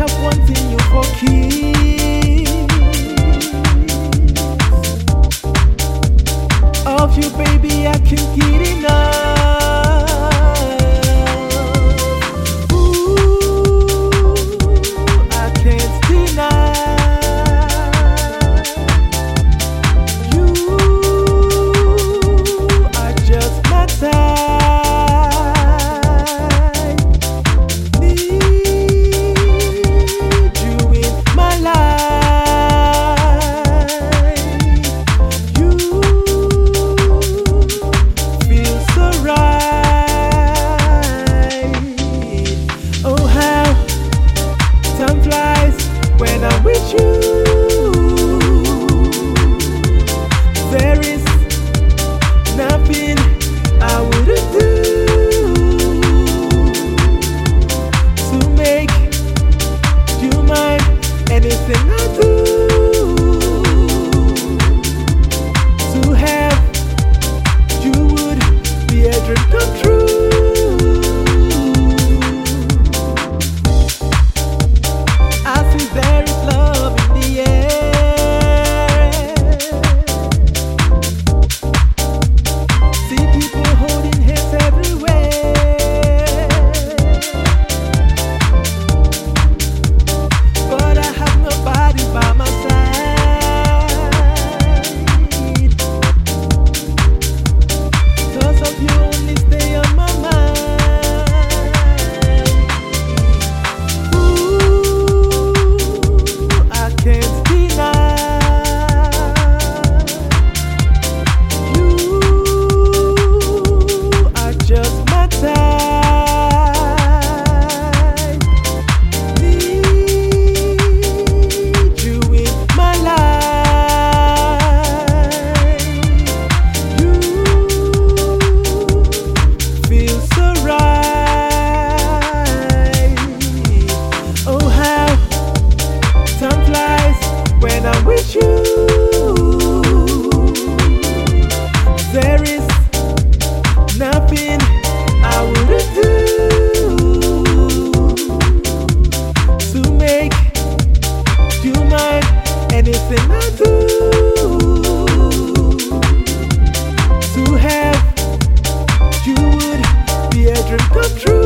you for. Of you, baby, I can't get enough. true to have you would be a dream come true.